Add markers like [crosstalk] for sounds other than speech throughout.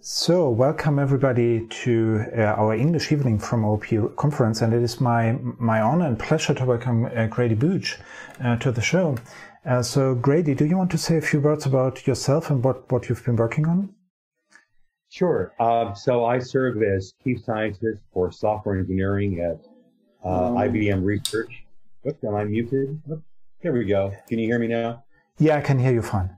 So, welcome everybody to uh, our English evening from OP conference, and it is my my honor and pleasure to welcome uh, Grady Booch uh, to the show. Uh, so, Grady, do you want to say a few words about yourself and what, what you've been working on? Sure. Um, so, I serve as chief scientist for software engineering at uh, IBM Research. Oops, am I muted? There we go. Can you hear me now? Yeah, I can hear you fine.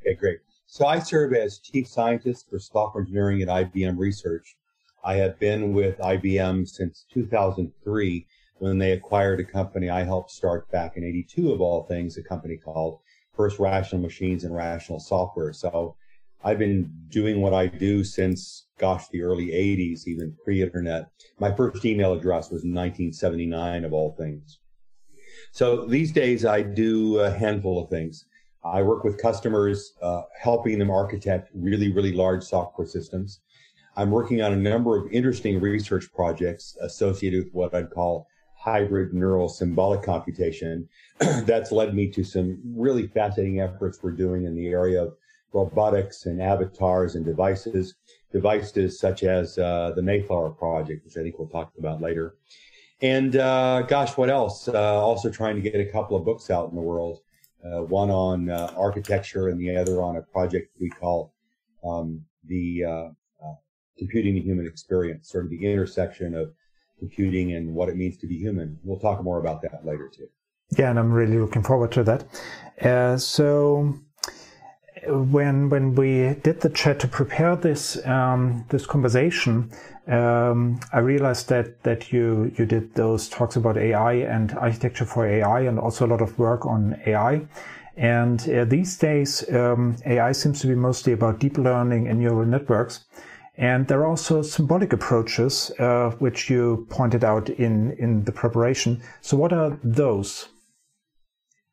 Okay, great. So I serve as chief scientist for software engineering at IBM Research. I have been with IBM since 2003 when they acquired a company I helped start back in 82 of all things, a company called First Rational Machines and Rational Software. So I've been doing what I do since, gosh, the early 80s, even pre-internet. My first email address was 1979 of all things. So these days I do a handful of things. I work with customers, uh, helping them architect really, really large software systems. I'm working on a number of interesting research projects associated with what I'd call hybrid neural symbolic computation. [clears throat] That's led me to some really fascinating efforts we're doing in the area of robotics and avatars and devices, devices such as uh, the Mayflower project, which I think we'll talk about later. And uh, gosh, what else? Uh, also trying to get a couple of books out in the world uh, one on uh, architecture and the other on a project we call um, the uh, uh, computing the human experience, sort of the intersection of computing and what it means to be human. We'll talk more about that later too. Yeah, and I'm really looking forward to that. Uh, so when when we did the chat to prepare this um, this conversation, um, I realized that that you you did those talks about AI and architecture for AI, and also a lot of work on AI. And uh, these days, um, AI seems to be mostly about deep learning and neural networks. And there are also symbolic approaches, uh, which you pointed out in in the preparation. So, what are those?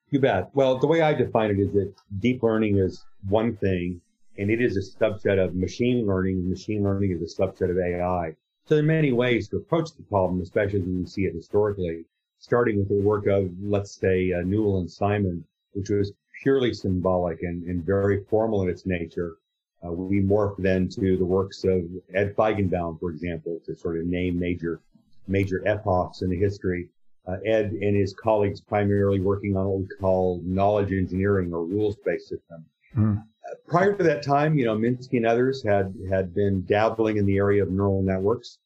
You bet. Well, the way I define it is that deep learning is one thing, and it is a subset of machine learning. Machine learning is a subset of AI. So there are many ways to approach the problem, especially when you see it historically, starting with the work of, let's say, uh, Newell and Simon, which was purely symbolic and, and very formal in its nature. Uh, we morphed then to the works of Ed Feigenbaum, for example, to sort of name major major epochs in the history uh, Ed and his colleagues primarily working on what we call knowledge engineering or rules-based systems. Mm. Prior to that time, you know, Minsky and others had had been dabbling in the area of neural networks,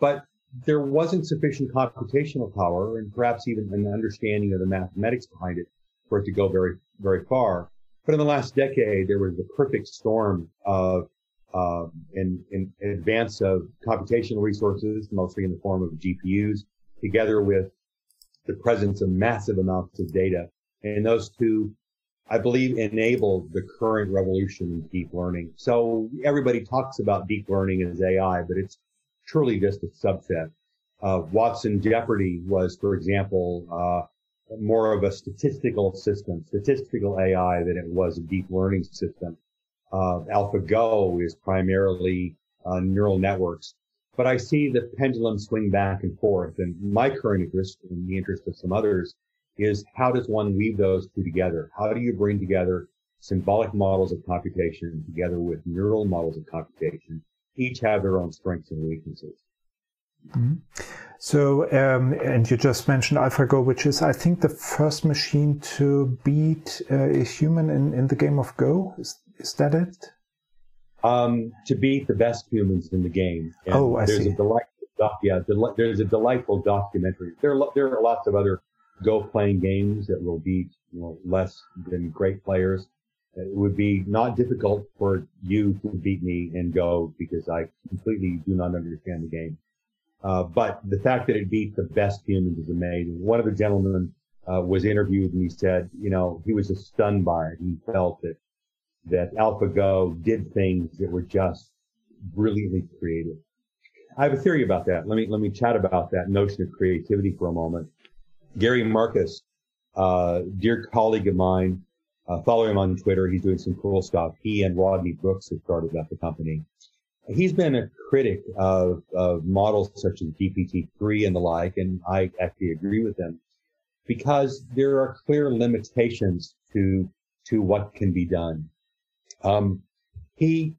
but there wasn't sufficient computational power and perhaps even an understanding of the mathematics behind it for it to go very, very far. But in the last decade, there was the perfect storm of uh, in, in advance of computational resources, mostly in the form of GPUs, together with the presence of massive amounts of data. And those two, I believe, enable the current revolution in deep learning. So everybody talks about deep learning as AI, but it's truly just a subset. Uh, Watson Jeopardy was, for example, uh, more of a statistical system, statistical AI than it was a deep learning system. Uh, AlphaGo is primarily uh, neural networks. But I see the pendulum swing back and forth. And my current interest, and the interest of some others, is how does one weave those two together? How do you bring together symbolic models of computation together with neural models of computation? Each have their own strengths and weaknesses. Mm-hmm. So, um, and you just mentioned AlphaGo, which is, I think, the first machine to beat uh, a human in, in the game of Go. Is, is that it? um, to beat the best humans in the game. And oh, I there's see. A delightful, yeah, there's a delightful documentary. There, are, there are lots of other Go playing games that will beat you know, less than great players. It would be not difficult for you to beat me in Go because I completely do not understand the game. Uh, but the fact that it beat the best humans is amazing. One of the gentlemen uh, was interviewed and he said, you know, he was stunned by it. He felt that that AlphaGo did things that were just brilliantly creative. I have a theory about that. Let me let me chat about that notion of creativity for a moment. Gary Marcus, uh, dear colleague of mine, uh, follow him on Twitter. He's doing some cool stuff. He and Rodney Brooks have started up the company. He's been a critic of, of models such as GPT-3 and the like, and I actually agree with him because there are clear limitations to to what can be done. Um, he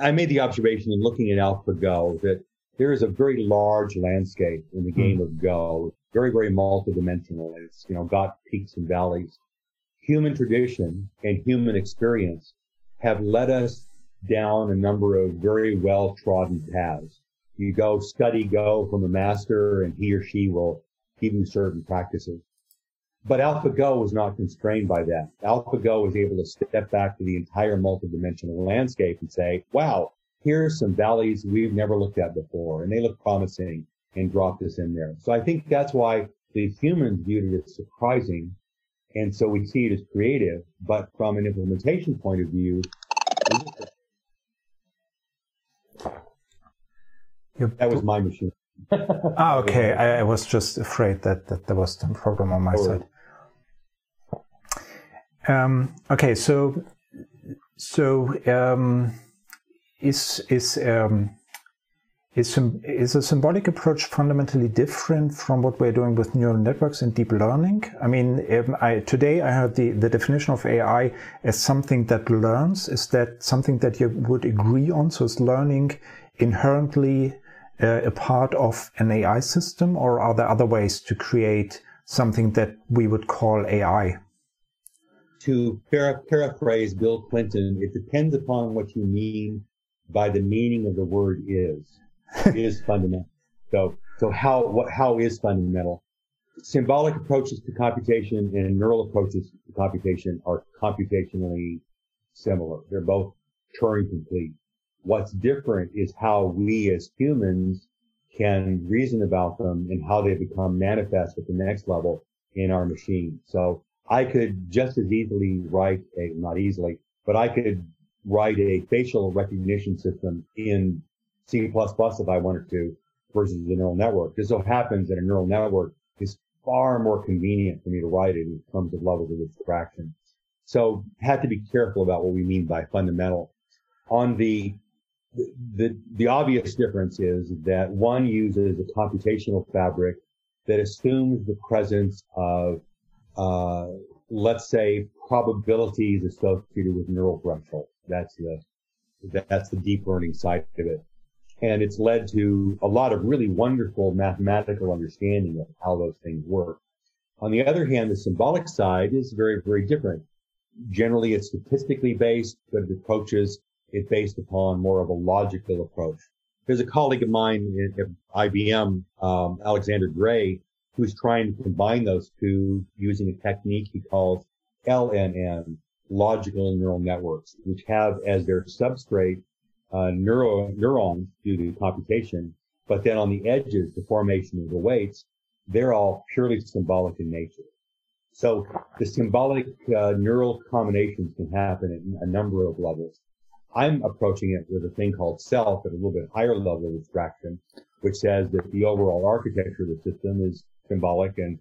I made the observation in looking at AlphaGo that there is a very large landscape in the game mm. of Go, very, very multidimensional. It's, you know, got peaks and valleys. Human tradition and human experience have led us down a number of very well trodden paths. You go study Go from a master and he or she will give you certain practices. But AlphaGo was not constrained by that. AlphaGo was able to step back to the entire multidimensional landscape and say, wow, here's some valleys we've never looked at before, and they look promising, and drop this in there. So I think that's why the humans viewed it as surprising, and so we see it as creative. But from an implementation point of view, that was my machine. [laughs] ah, okay. I, I, was just afraid that, that there was some problem on my oh. side. Um, okay, so so um, is is um, is, is a symbolic approach fundamentally different from what we're doing with neural networks and deep learning? I mean, I, today I heard the, the definition of AI as something that learns. Is that something that you would agree on? So is learning inherently uh, a part of an AI system, or are there other ways to create something that we would call AI? To para- paraphrase Bill Clinton, it depends upon what you mean by the meaning of the word is. Is fundamental. So, so how, what, how is fundamental? Symbolic approaches to computation and neural approaches to computation are computationally similar. They're both Turing complete. What's different is how we as humans can reason about them and how they become manifest at the next level in our machine. So I could just as easily write a, not easily, but I could write a facial recognition system in C++ if I wanted to versus a neural network. This so happens that a neural network is far more convenient for me to write it in terms of levels of abstraction. So had to be careful about what we mean by fundamental. On the the, the obvious difference is that one uses a computational fabric that assumes the presence of, uh, let's say, probabilities associated with neural thresholds. That's the that's the deep learning side of it, and it's led to a lot of really wonderful mathematical understanding of how those things work. On the other hand, the symbolic side is very very different. Generally, it's statistically based, but it approaches it based upon more of a logical approach. There's a colleague of mine at IBM, um, Alexander Gray, who's trying to combine those two using a technique he calls LNN, logical neural networks, which have as their substrate uh, neuro, neurons due to computation, but then on the edges, the formation of the weights, they're all purely symbolic in nature. So the symbolic uh, neural combinations can happen at a number of levels. I'm approaching it with a thing called self at a little bit higher level of abstraction, which says that the overall architecture of the system is symbolic and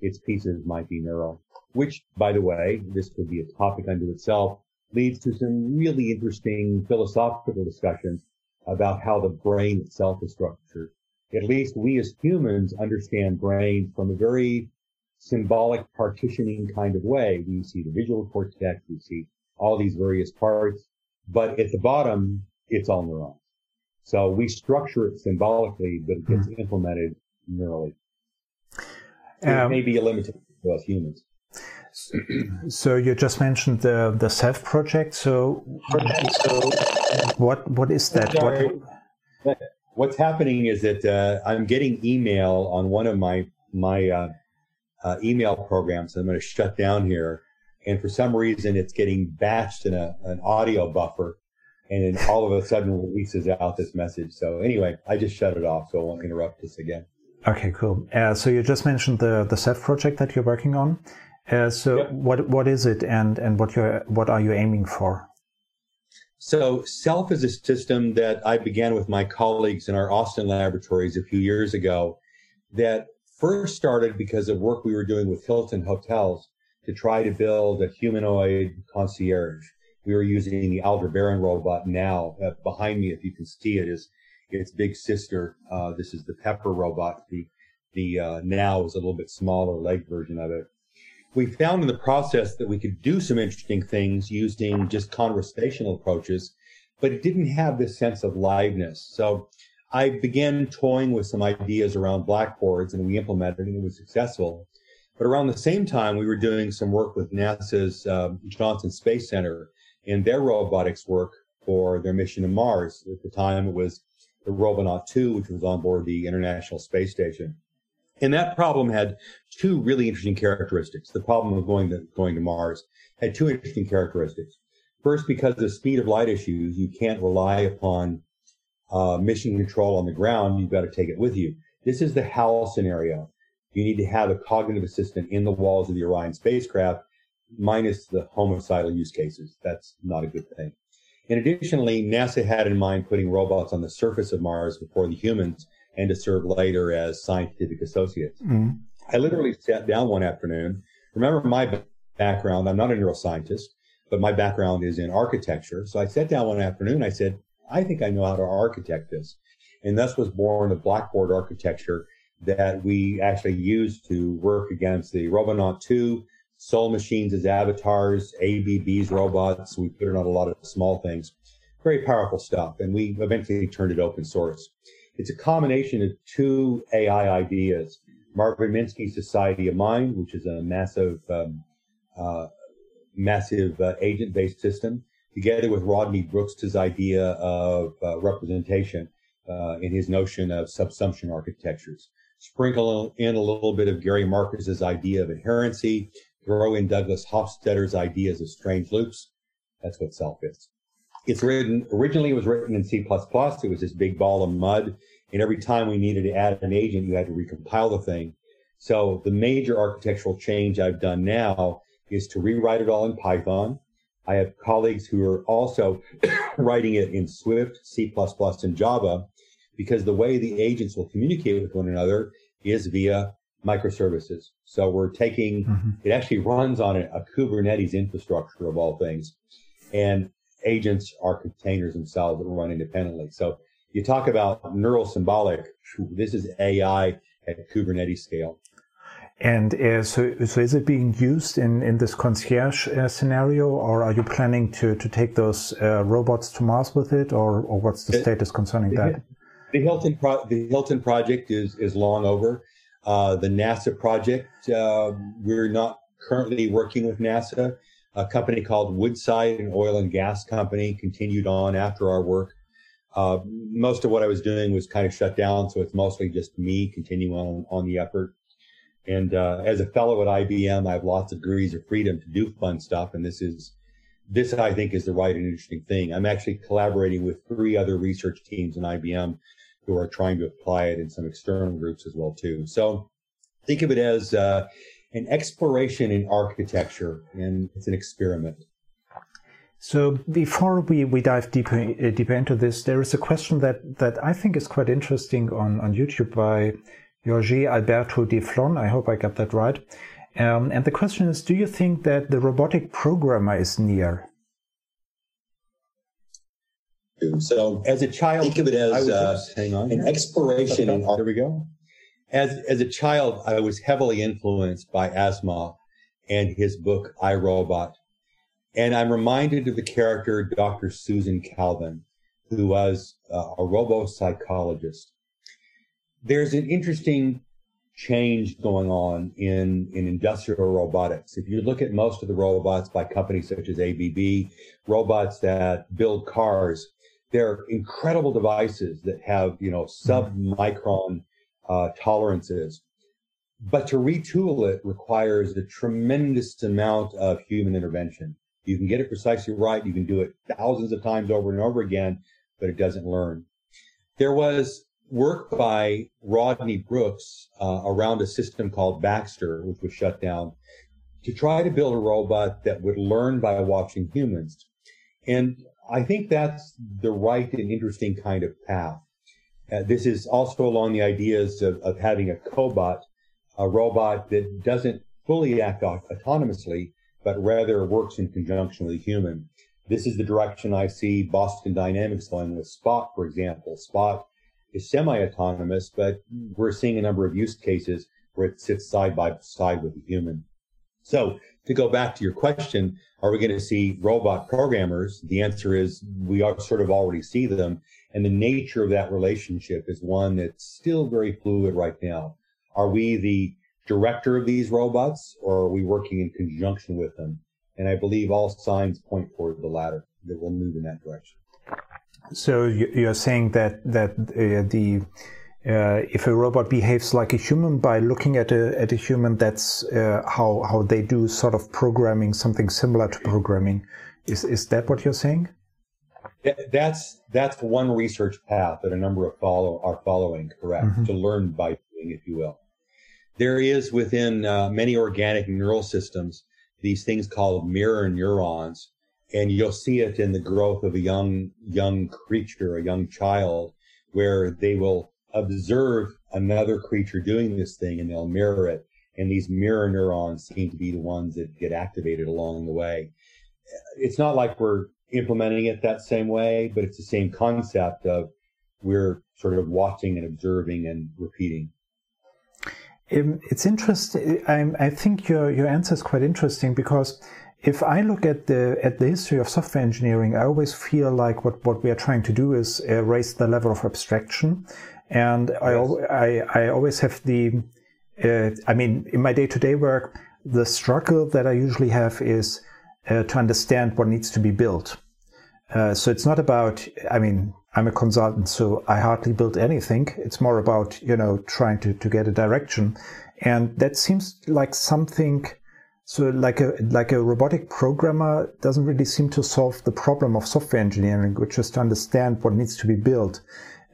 its pieces might be neural, which, by the way, this could be a topic unto itself, leads to some really interesting philosophical discussions about how the brain itself is structured. At least we as humans understand brain from a very symbolic partitioning kind of way. We see the visual cortex, we see all these various parts, but at the bottom, it's all neurons. So we structure it symbolically, but it gets mm-hmm. implemented neurally. So um, it may be a limitation to us humans. So you just mentioned the the self project. So, so what what is that? What, what's happening is that uh, I'm getting email on one of my my uh, uh, email programs. I'm going to shut down here, and for some reason it's getting batched in a, an audio buffer and then all of a sudden releases out this message. So anyway, I just shut it off so it won't interrupt this again. Okay, cool. Uh, so you just mentioned the the Self project that you're working on. Uh, so yep. what what is it and and what you what are you aiming for? So Self is a system that I began with my colleagues in our Austin laboratories a few years ago that first started because of work we were doing with Hilton hotels to try to build a humanoid concierge. We were using the Aldebaran robot Nao. Uh, behind me, if you can see it, is its big sister. Uh, this is the Pepper robot. The the uh, Nao is a little bit smaller leg version of it. We found in the process that we could do some interesting things using just conversational approaches, but it didn't have this sense of liveness. So I began toying with some ideas around blackboards and we implemented it and it was successful. But around the same time, we were doing some work with NASA's um, Johnson Space Center in their robotics work for their mission to Mars. At the time, it was the Robonaut 2, which was on board the International Space Station. And that problem had two really interesting characteristics. The problem of going to, going to Mars had two interesting characteristics. First, because of the speed of light issues, you can't rely upon uh, mission control on the ground. You've got to take it with you. This is the HAL scenario. You need to have a cognitive assistant in the walls of the Orion spacecraft, minus the homicidal use cases. That's not a good thing. And additionally, NASA had in mind putting robots on the surface of Mars before the humans and to serve later as scientific associates. Mm. I literally sat down one afternoon. Remember my background, I'm not a neuroscientist, but my background is in architecture. So I sat down one afternoon. I said, I think I know how to architect this. And thus was born the Blackboard architecture that we actually used to work against the Robonaut 2, Soul Machines as avatars, ABB's robots. We put it on a lot of small things. Very powerful stuff. And we eventually turned it open source. It's a combination of two AI ideas. Marvin Minsky's Society of Mind, which is a massive, um, uh, massive uh, agent-based system, together with Rodney Brooks' idea of uh, representation uh, in his notion of subsumption architectures. Sprinkle in a little bit of Gary Marcus's idea of inherency, throw in Douglas Hofstadter's ideas of strange loops. That's what self is. It's written, originally it was written in C++. It was this big ball of mud. And every time we needed to add an agent, you had to recompile the thing. So the major architectural change I've done now is to rewrite it all in Python. I have colleagues who are also [coughs] writing it in Swift, C++, and Java because the way the agents will communicate with one another is via microservices. So we're taking, mm-hmm. it actually runs on a, a, Kubernetes infrastructure of all things. And agents are containers themselves that run independently. So you talk about neural symbolic, this is AI at Kubernetes scale. And uh, so, so is it being used in, in this concierge uh, scenario, or are you planning to, to take those uh, robots to Mars with it, or, or what's the status concerning the, that? The Hilton pro- the Hilton project is is long over. Uh, the NASA project, uh, we're not currently working with NASA. A company called Woodside, an oil and gas company, continued on after our work. Uh, most of what I was doing was kind of shut down, so it's mostly just me continuing on, on the effort. And uh, as a fellow at IBM, I have lots of degrees of freedom to do fun stuff, and this is this I think is the right and interesting thing. I'm actually collaborating with three other research teams in IBM who are trying to apply it in some external groups as well too. So think of it as uh, an exploration in architecture, and it's an experiment. So before we, we dive deeper uh, deeper into this, there is a question that, that I think is quite interesting on, on YouTube by Jorge Alberto de Flon. I hope I got that right. Um, and the question is, do you think that the robotic programmer is near? So as a child, think of it as uh, hang on, an exploration in art. There we go. As as a child, I was heavily influenced by Asimov and his book I Robot, and I'm reminded of the character Dr. Susan Calvin, who was uh, a robo psychologist. There's an interesting change going on in, in industrial robotics. If you look at most of the robots by companies such as ABB, robots that build cars, they're incredible devices that have, you know, sub-micron uh, tolerances. But to retool it requires a tremendous amount of human intervention. You can get it precisely right. You can do it thousands of times over and over again, but it doesn't learn. There was work by Rodney Brooks uh, around a system called Baxter, which was shut down, to try to build a robot that would learn by watching humans. And I think that's the right and interesting kind of path. Uh, this is also along the ideas of, of having a cobot, a robot that doesn't fully act autonomously, but rather works in conjunction with a human. This is the direction I see Boston Dynamics going with Spot, for example. Spot is semi-autonomous, but we're seeing a number of use cases where it sits side by side with a human. So to go back to your question, are we going to see robot programmers? The answer is we are sort of already see them. And the nature of that relationship is one that's still very fluid right now. Are we the director of these robots or are we working in conjunction with them? And I believe all signs point toward the latter, that we'll move in that direction. So you're saying that, that uh, the uh, if a robot behaves like a human by looking at a at a human, that's uh, how how they do sort of programming, something similar to programming. Is is that what you're saying? That's that's one research path that a number of follow are following. Correct mm-hmm. to learn by doing, if you will. There is within uh, many organic neural systems these things called mirror neurons, and you'll see it in the growth of a young young creature, a young child, where they will observe another creature doing this thing and they'll mirror it. And these mirror neurons seem to be the ones that get activated along the way. It's not like we're implementing it that same way, but it's the same concept of we're sort of watching and observing and repeating. Um, it's interesting. I, I think your, your answer is quite interesting because if I look at the at the history of software engineering, I always feel like what, what we are trying to do is uh, raise the level of abstraction and yes. I, I, I always have the, uh, I mean, in my day to day work, the struggle that I usually have is uh, to understand what needs to be built. Uh, so it's not about, I mean, I'm a consultant, so I hardly build anything. It's more about, you know, trying to, to get a direction. And that seems like something, so like a, like a robotic programmer doesn't really seem to solve the problem of software engineering, which is to understand what needs to be built.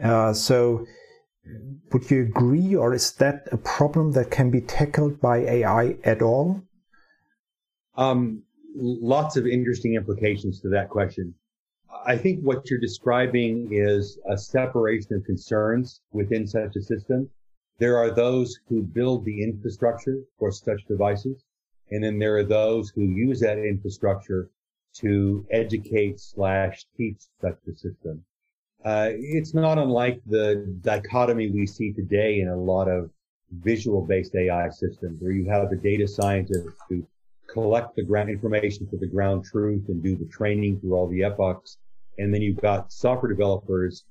Uh, so would you agree, or is that a problem that can be tackled by AI at all? Um, lots of interesting implications to that question. I think what you're describing is a separation of concerns within such a system. There are those who build the infrastructure for such devices, and then there are those who use that infrastructure to educate slash teach such a system. Uh, it's not unlike the dichotomy we see today in a lot of visual based AI systems where you have the data scientists who collect the ground information for the ground truth and do the training through all the epochs. And then you've got software developers,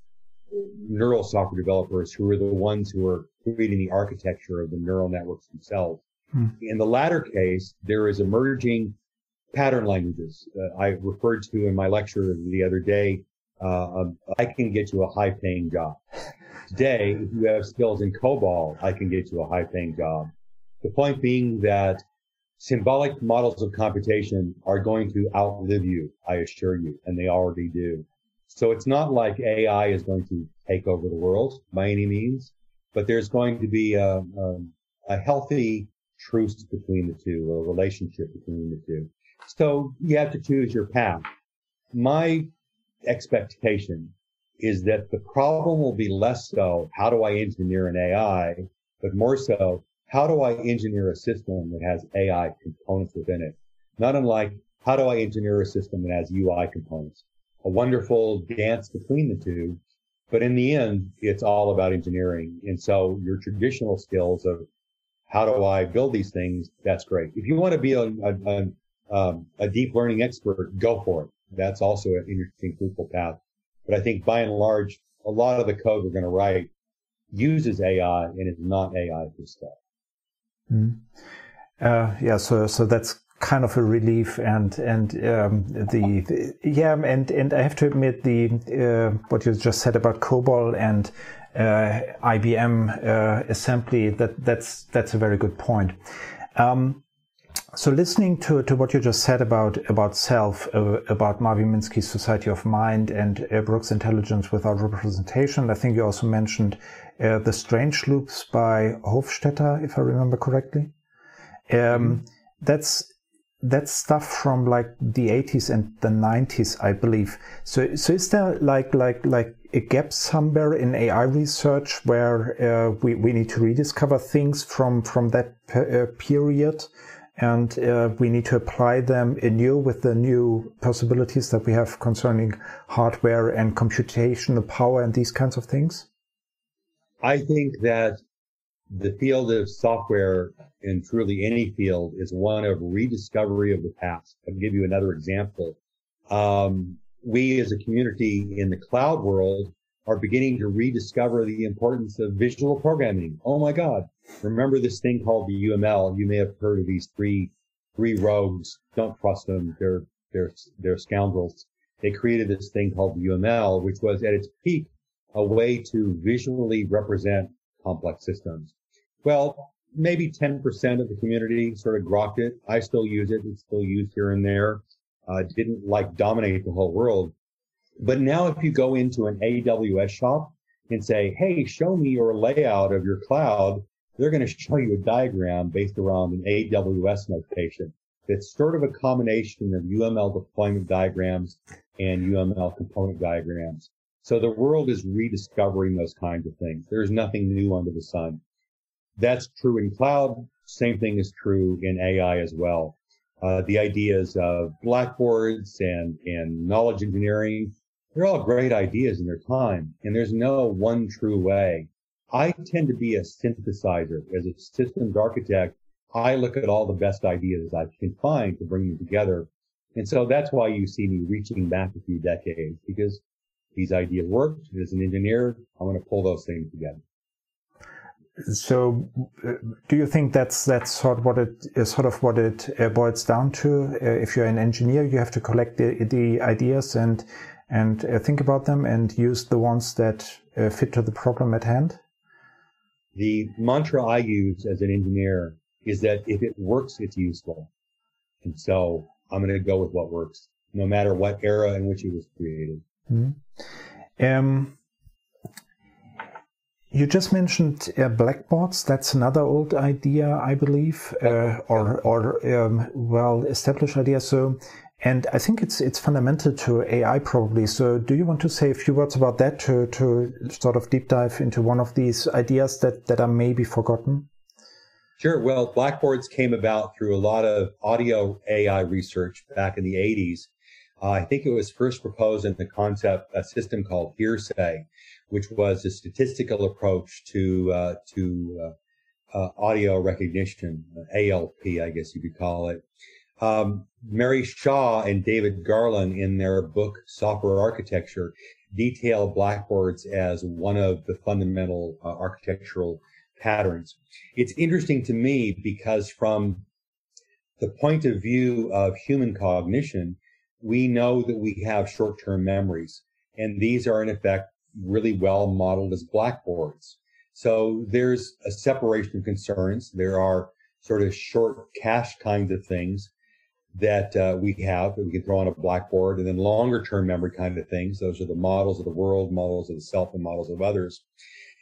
neural software developers who are the ones who are creating the architecture of the neural networks themselves. Hmm. In the latter case, there is emerging pattern languages. Uh, I referred to in my lecture the other day uh, um, I can get you a high paying job. Today, if you have skills in COBOL, I can get you a high paying job. The point being that symbolic models of computation are going to outlive you, I assure you, and they already do. So it's not like AI is going to take over the world by any means, but there's going to be a, a, a healthy truce between the two, or a relationship between the two. So you have to choose your path. My expectation is that the problem will be less so, how do I engineer an AI, but more so, how do I engineer a system that has AI components within it? Not unlike, how do I engineer a system that has UI components? A wonderful dance between the two. But in the end, it's all about engineering. And so your traditional skills of how do I build these things? That's great. If you want to be a, a, a, um, a deep learning expert, go for it that's also an interesting, fruitful path. But I think by and large, a lot of the code we're going to write uses AI and is not AI for stuff. Mm. Uh, yeah, so so that's kind of a relief, and and um, the, the, yeah, and and I have to admit the uh, what you just said about COBOL and uh, IBM uh, assembly that that's that's a very good point. Um, so listening to, to what you just said about about self, uh, about Marvin Minsky's Society of Mind and uh, Brooks' Intelligence Without Representation, I think you also mentioned uh, the Strange Loops by Hofstadter, if I remember correctly. Um, that's that's stuff from like the 80s and the 90s, I believe. So so is there like like like a gap somewhere in AI research where uh, we we need to rediscover things from from that uh, period? and uh, we need to apply them anew with the new possibilities that we have concerning hardware and computational power and these kinds of things? I think that the field of software and truly any field is one of rediscovery of the past. I'll give you another example. Um, we as a community in the cloud world are beginning to rediscover the importance of visual programming. Oh my God. Remember this thing called the UML. You may have heard of these three, three rogues. Don't trust them. They're, they're, they're scoundrels. They created this thing called the UML, which was at its peak a way to visually represent complex systems. Well, maybe 10% of the community sort of grokked it. I still use it. It's still used here and there. Uh, didn't like dominate the whole world. But now if you go into an AWS shop and say, Hey, show me your layout of your cloud, they're going to show you a diagram based around an AWS notation. It's sort of a combination of UML deployment diagrams and UML component diagrams. So the world is rediscovering those kinds of things. There's nothing new under the sun. That's true in cloud. Same thing is true in AI as well. Uh, the ideas of blackboards and, and knowledge engineering, they're all great ideas in their time. And there's no one true way. I tend to be a synthesizer as a systems architect. I look at all the best ideas I can find to bring them together. And so that's why you see me reaching back a few decades because these ideas worked. As an engineer, I want to pull those things together. So, uh, do you think that's that's sort of what it is sort of what it uh, boils down to? Uh, if you're an engineer, you have to collect the, the ideas and and uh, think about them and use the ones that uh, fit to the problem at hand. The mantra I use as an engineer is that if it works, it's useful, and so I'm going to go with what works, no matter what era in which it was created. Mm um, you just mentioned uh, blackboards. That's another old idea, I believe, uh, or or um, well established idea. So, and I think it's it's fundamental to AI probably. So, do you want to say a few words about that to to sort of deep dive into one of these ideas that that are maybe forgotten? Sure. Well, blackboards came about through a lot of audio AI research back in the 80s. Uh, I think it was first proposed in the concept a system called Hearsay which was a statistical approach to uh, to uh, uh audio recognition, ALP, I guess you could call it. Um, Mary Shaw and David Garlan, in their book Software Architecture, detail blackboards as one of the fundamental uh, architectural patterns. It's interesting to me because from the point of view of human cognition, we know that we have short-term memories, and these are in effect really well modeled as blackboards. So there's a separation of concerns. There are sort of short cache kinds of things that uh, we have that we can throw on a blackboard and then longer term memory kind of things. Those are the models of the world, models of the self, and models of others.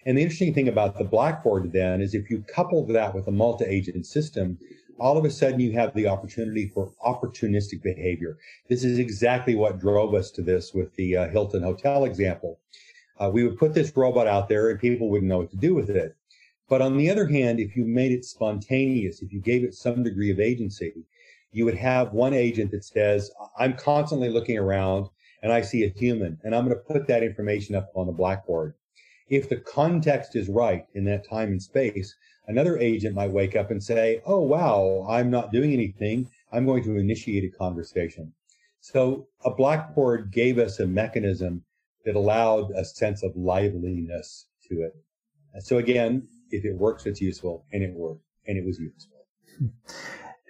And the interesting thing about the blackboard then is if you couple that with a multi-agent system, all of a sudden you have the opportunity for opportunistic behavior. This is exactly what drove us to this with the uh, Hilton Hotel example uh, we would put this robot out there and people wouldn't know what to do with it. But on the other hand, if you made it spontaneous, if you gave it some degree of agency, you would have one agent that says, I'm constantly looking around and I see a human and I'm going to put that information up on the blackboard. If the context is right in that time and space, another agent might wake up and say, Oh, wow, I'm not doing anything. I'm going to initiate a conversation. So a blackboard gave us a mechanism that allowed a sense of liveliness to it. So again, if it works, it's useful, and it worked, and it was useful. [laughs]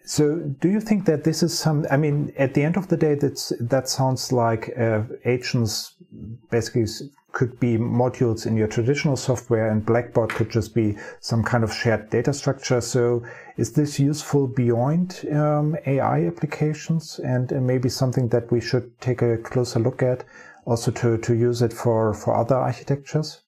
So, do you think that this is some? I mean, at the end of the day, that's that sounds like uh, agents basically could be modules in your traditional software, and Blackboard could just be some kind of shared data structure. So, is this useful beyond um, AI applications, and, and maybe something that we should take a closer look at? also to, to use it for, for other architectures?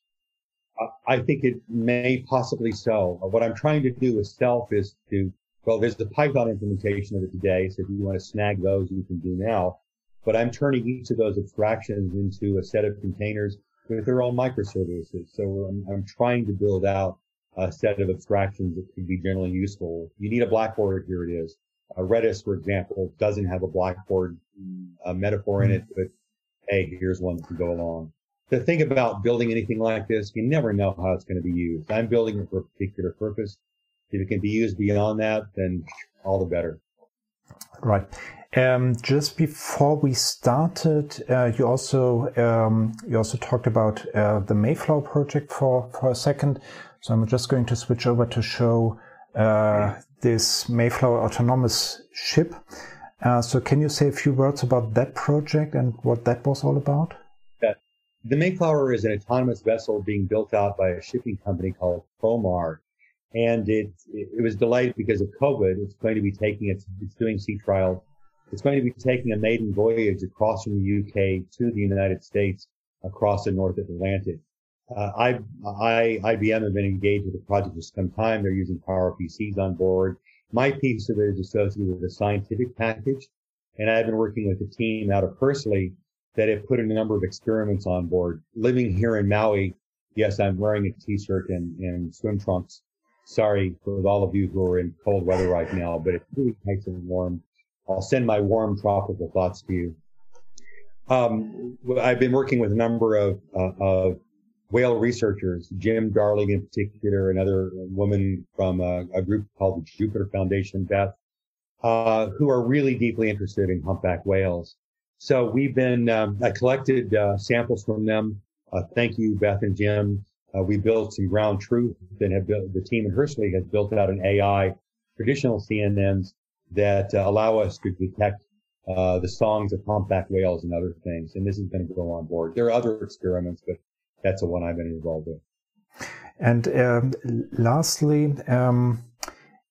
I think it may possibly so. What I'm trying to do with Self is to, well, there's the Python implementation of it today. So if you want to snag those, you can do now. But I'm turning each of those abstractions into a set of containers with their own microservices. So I'm, I'm trying to build out a set of abstractions that can be generally useful. You need a blackboard. Here it is. Uh, Redis, for example, doesn't have a blackboard uh, metaphor in it, but hey, here's one to go along. the thing about building anything like this, you never know how it's going to be used. I'm building it for a particular purpose. If it can be used beyond that, then all the better. Right. Um, just before we started, uh, you also um, you also talked about uh, the Mayflower project for for a second. So I'm just going to switch over to show uh, this Mayflower autonomous ship. Uh, so can you say a few words about that project and what that was all about? Yeah. The Mayflower is an autonomous vessel being built out by a shipping company called ProMare. And it, it was delayed because of COVID. It's going to be taking, it's, it's doing sea trials. It's going to be taking a maiden voyage across from the UK to the United States across the North Atlantic. Uh, I, I, IBM have been engaged with the project for some time. They're using PowerPCs on board. My piece of it is associated with a scientific package, and I've been working with a team out of Hursley that have put a number of experiments on board. Living here in Maui, yes, I'm wearing a t-shirt and, and swim trunks. Sorry for all of you who are in cold weather right now, but it's really nice and warm. I'll send my warm tropical thoughts to you. Um, I've been working with a number of, uh, of whale researchers, Jim Darling in particular, another woman from a, a group called the Jupiter Foundation, Beth, uh, who are really deeply interested in humpback whales. So we've been, um, I collected uh, samples from them. Uh, thank you, Beth and Jim. Uh, we built some ground truth and have built, the team in Hursley has built out an AI traditional CNNs that uh, allow us to detect uh, the songs of humpback whales and other things. And this is going to go on board. There are other experiments, but that's the one I've been involved in. And um, lastly, um,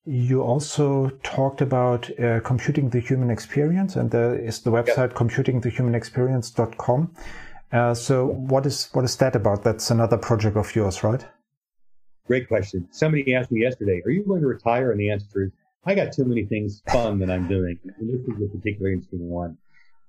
you also talked about uh, computing the human experience, and there is the website computingthehumanexperience.com. Uh, so, what is what is that about? That's another project of yours, right? Great question. Somebody asked me yesterday, "Are you going to retire?" And the answer is, "I got too many things fun that I'm doing." And this is a particularly interesting one.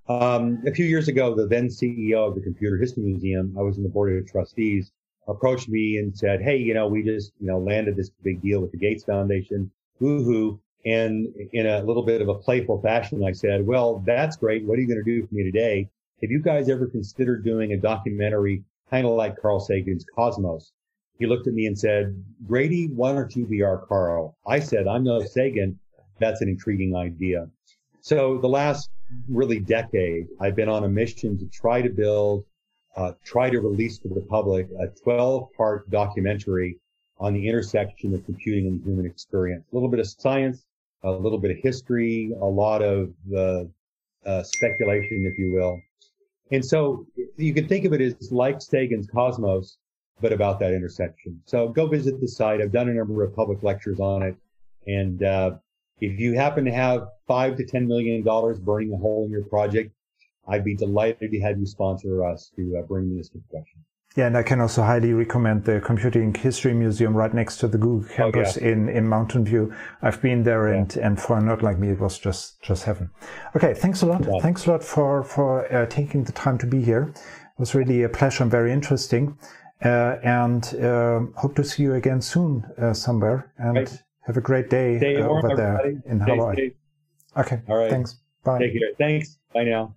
Um, a few years ago, the then CEO of the Computer History Museum, I was in the board of trustees, approached me and said, Hey, you know, we just, you know, landed this big deal with the Gates Foundation. Woohoo. And in a little bit of a playful fashion, I said, well, that's great. What are you going to do for me today? Have you guys ever considered doing a documentary kind of like Carl Sagan's Cosmos? He looked at me and said, Grady, why don't you be our Carl? I said, I'm no Sagan. That's an intriguing idea. So the last really decade, I've been on a mission to try to build, uh, try to release to the public a 12 part documentary on the intersection of computing and human experience. A little bit of science, a little bit of history, a lot of uh, uh, speculation, if you will. And so you can think of it as like Sagan's Cosmos, but about that intersection. So go visit the site. I've done a number of public lectures on it. And uh, if you happen to have five to ten million dollars burning a hole in your project, I'd be delighted to have you sponsor us to uh, bring this discussion. Yeah, and I can also highly recommend the Computing History Museum right next to the Google campus oh, yeah. in, in Mountain View. I've been there yeah. and, and for a nerd like me, it was just, just heaven. Okay. Thanks a lot. Yeah. Thanks a lot for, for uh, taking the time to be here. It was really a pleasure and very interesting. Uh, and uh, hope to see you again soon uh, somewhere. And right. Have a great day uh, over there in Hawaii. Okay. All right. Thanks. Bye. Take care. Thanks. Bye now.